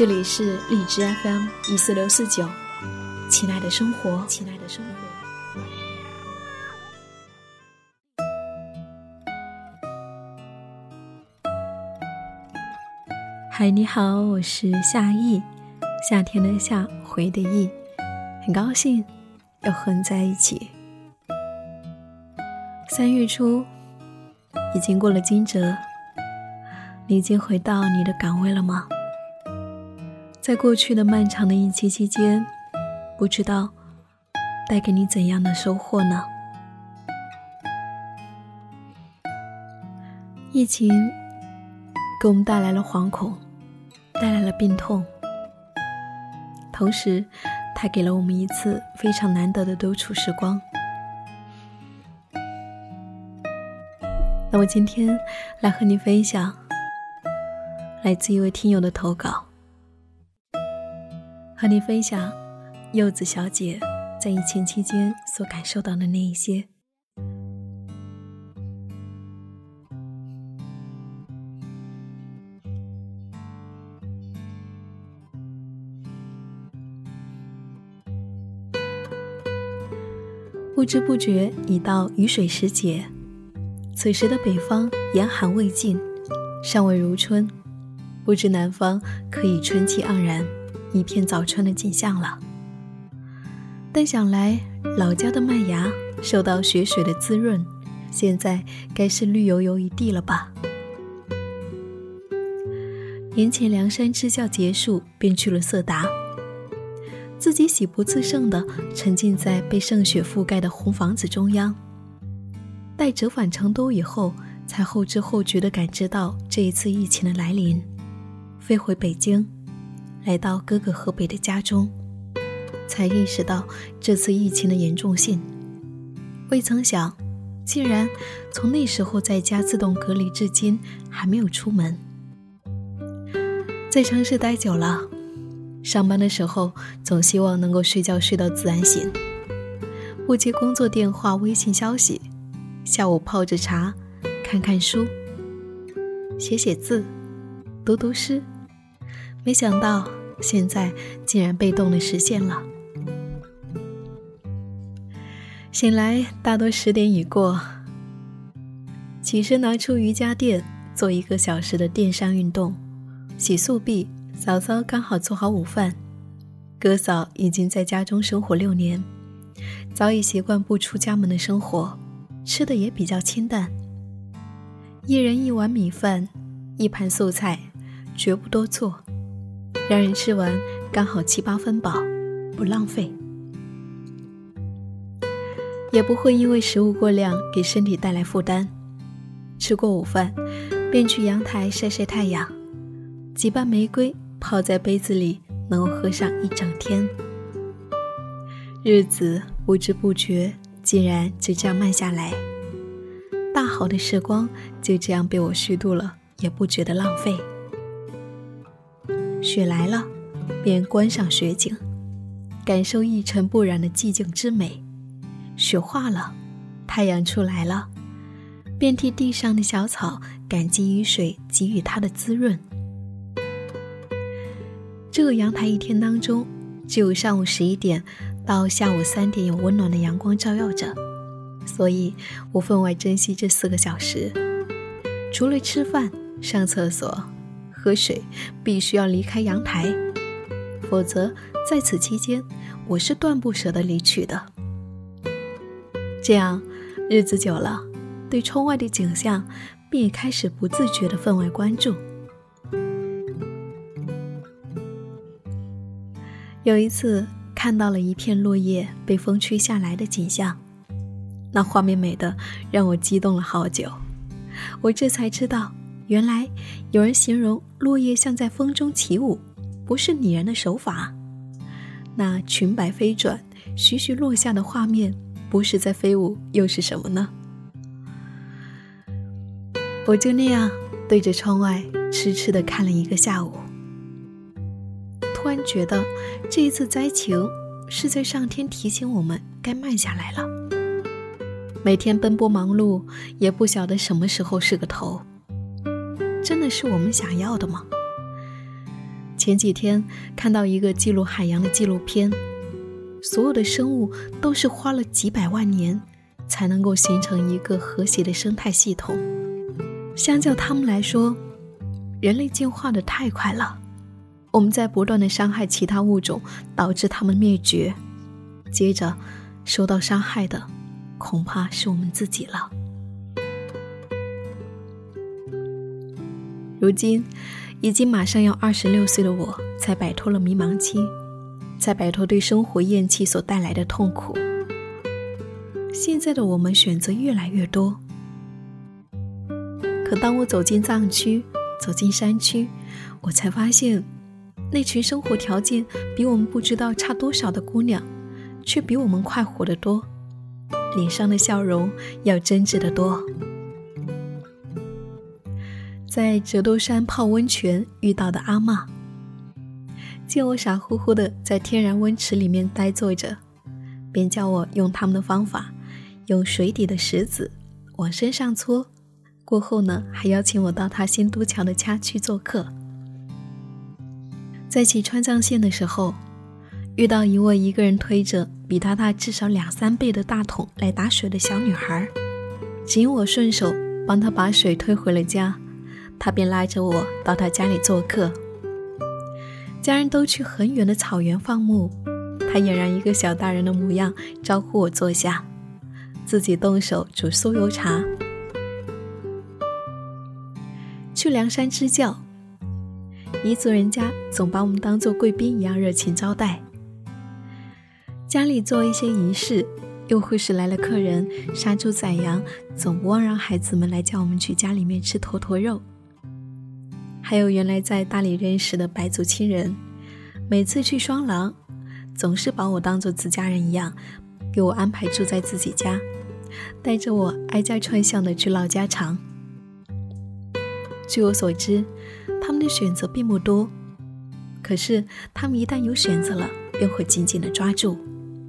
这里是荔枝 FM 一四六四九，亲爱的生活，亲爱的生活。嗨，你好，我是夏意，夏天的夏，回的意，很高兴又和你在一起。三月初，已经过了惊蛰，你已经回到你的岗位了吗？在过去的漫长的疫情期间，不知道带给你怎样的收获呢？疫情给我们带来了惶恐，带来了病痛，同时，它给了我们一次非常难得的独处时光。那么今天来和你分享来自一位听友的投稿。和你分享柚子小姐在疫情期间所感受到的那一些。不知不觉已到雨水时节，此时的北方严寒未尽，尚未如春，不知南方可以春气盎然。一片早春的景象了，但想来老家的麦芽受到雪水的滋润，现在该是绿油油一地了吧？年前梁山支教结束，便去了色达，自己喜不自胜地沉浸在被圣雪覆盖的红房子中央。待折返成都以后，才后知后觉地感知到这一次疫情的来临，飞回北京。来到哥哥河北的家中，才意识到这次疫情的严重性。未曾想，竟然从那时候在家自动隔离至今还没有出门。在城市待久了，上班的时候总希望能够睡觉睡到自然醒，不接工作电话、微信消息，下午泡着茶，看看书，写写字，读读诗。没想到现在竟然被动的实现了。醒来大多十点已过，起身拿出瑜伽垫做一个小时的垫上运动，洗漱毕，嫂嫂刚好做好午饭。哥嫂已经在家中生活六年，早已习惯不出家门的生活，吃的也比较清淡，一人一碗米饭，一盘素菜，绝不多做。让人吃完刚好七八分饱，不浪费，也不会因为食物过量给身体带来负担。吃过午饭，便去阳台晒晒太阳，几瓣玫瑰泡在杯子里，能喝上一整天。日子不知不觉竟然就这样慢下来，大好的时光就这样被我虚度了，也不觉得浪费。雪来了，便观赏雪景，感受一尘不染的寂静之美；雪化了，太阳出来了，便替地上的小草感激雨水给予它的滋润。这个阳台一天当中，只有上午十一点到下午三点有温暖的阳光照耀着，所以我分外珍惜这四个小时。除了吃饭、上厕所。喝水必须要离开阳台，否则在此期间我是断不舍得离去的。这样日子久了，对窗外的景象便也开始不自觉的分外关注。有一次看到了一片落叶被风吹下来的景象，那画面美的让我激动了好久。我这才知道。原来有人形容落叶像在风中起舞，不是拟人的手法，那裙摆飞转、徐徐落下的画面，不是在飞舞又是什么呢？我就那样对着窗外痴痴的看了一个下午，突然觉得这一次灾情是在上天提醒我们该慢下来了。每天奔波忙碌，也不晓得什么时候是个头。真的是我们想要的吗？前几天看到一个记录海洋的纪录片，所有的生物都是花了几百万年才能够形成一个和谐的生态系统。相较他们来说，人类进化的太快了。我们在不断的伤害其他物种，导致它们灭绝。接着受到伤害的，恐怕是我们自己了。如今。已经马上要二十六岁的我，才摆脱了迷茫期，才摆脱对生活厌弃所带来的痛苦。现在的我们选择越来越多，可当我走进藏区，走进山区，我才发现，那群生活条件比我们不知道差多少的姑娘，却比我们快活得多，脸上的笑容要真挚得多。在折多山泡温泉遇到的阿嬷，见我傻乎乎的在天然温池里面呆坐着，便叫我用他们的方法，用水底的石子往身上搓。过后呢，还邀请我到他新都桥的家去做客。在骑川藏线的时候，遇到一位一个人推着比他大至少两三倍的大桶来打水的小女孩，只因我顺手帮她把水推回了家。他便拉着我到他家里做客，家人都去很远的草原放牧，他俨然一个小大人的模样，招呼我坐下，自己动手煮酥油茶。去凉山支教，彝族人家总把我们当做贵宾一样热情招待，家里做一些仪式，又或是来了客人杀猪宰羊，总不忘让孩子们来叫我们去家里面吃坨坨肉。还有原来在大理认识的白族亲人，每次去双廊，总是把我当做自家人一样，给我安排住在自己家，带着我挨家串巷的去唠家常。据我所知，他们的选择并不多，可是他们一旦有选择了，便会紧紧的抓住，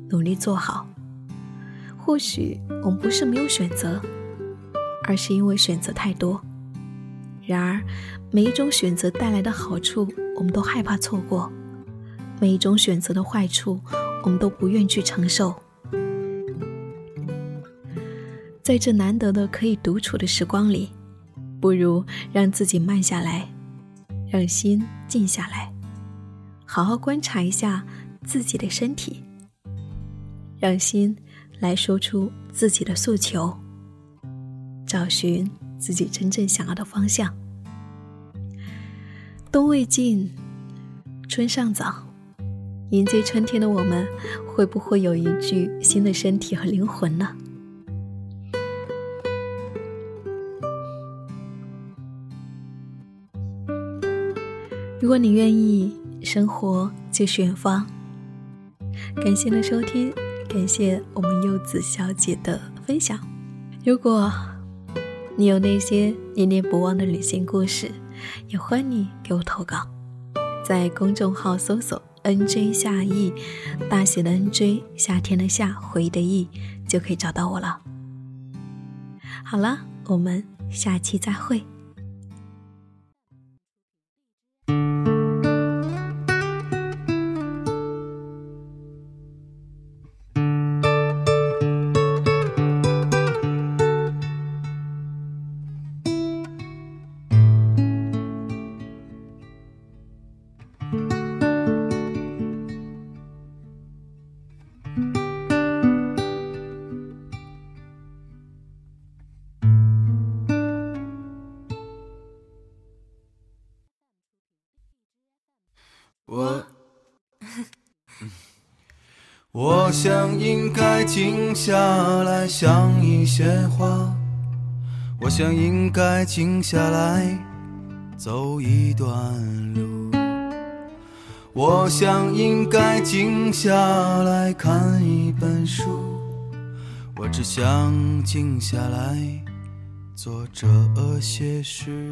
努力做好。或许我们不是没有选择，而是因为选择太多。然而。每一种选择带来的好处，我们都害怕错过；每一种选择的坏处，我们都不愿去承受。在这难得的可以独处的时光里，不如让自己慢下来，让心静下来，好好观察一下自己的身体，让心来说出自己的诉求，找寻自己真正想要的方向。冬未尽，春尚早，迎接春天的我们，会不会有一具新的身体和灵魂呢？如果你愿意，生活就是远方。感谢你的收听，感谢我们柚子小姐的分享。如果你有那些念念不忘的旅行故事，也欢迎你给我投稿，在公众号搜索 “nj 夏意”，大写的 “nj”，夏天的夏，回忆的忆，就可以找到我了。好了，我们下期再会。我想应该静下来想一些话，我想应该静下来走一段路，我想应该静下来看一本书，我只想静下来做这些事。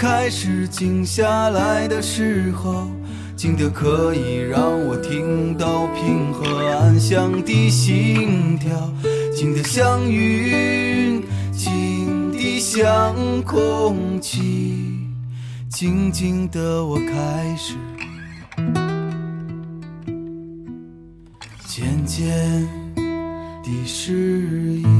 开始静下来的时候，静得可以让我听到平和安详的心跳，静得像云，静得像空气，静静的我开始渐渐地适应。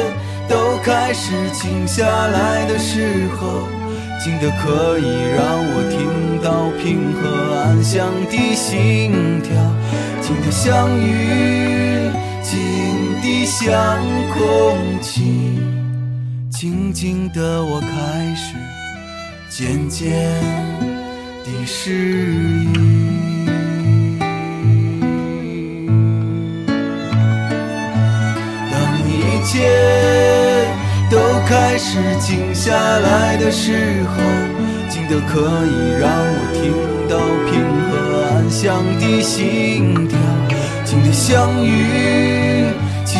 开始静下来的时候，静得可以让我听到平和安详的心跳，静得像雨，静得像空气，静静的我开始渐渐地适应。当一切。是静下来的时候，静得可以让我听到平和安详的心跳，静得像云，静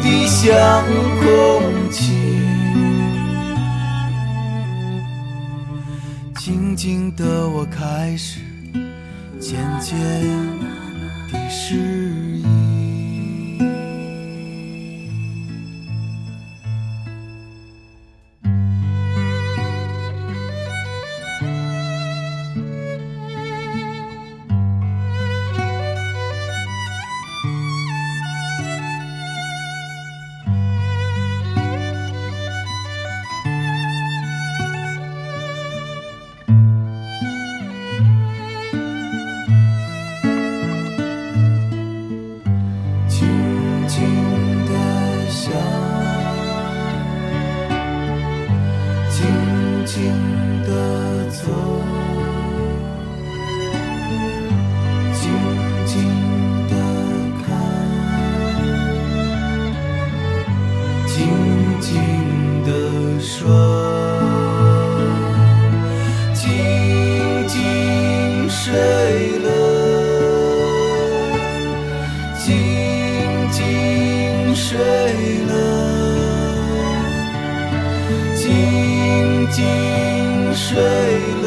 得像空气，静静的我开始渐渐地适静水。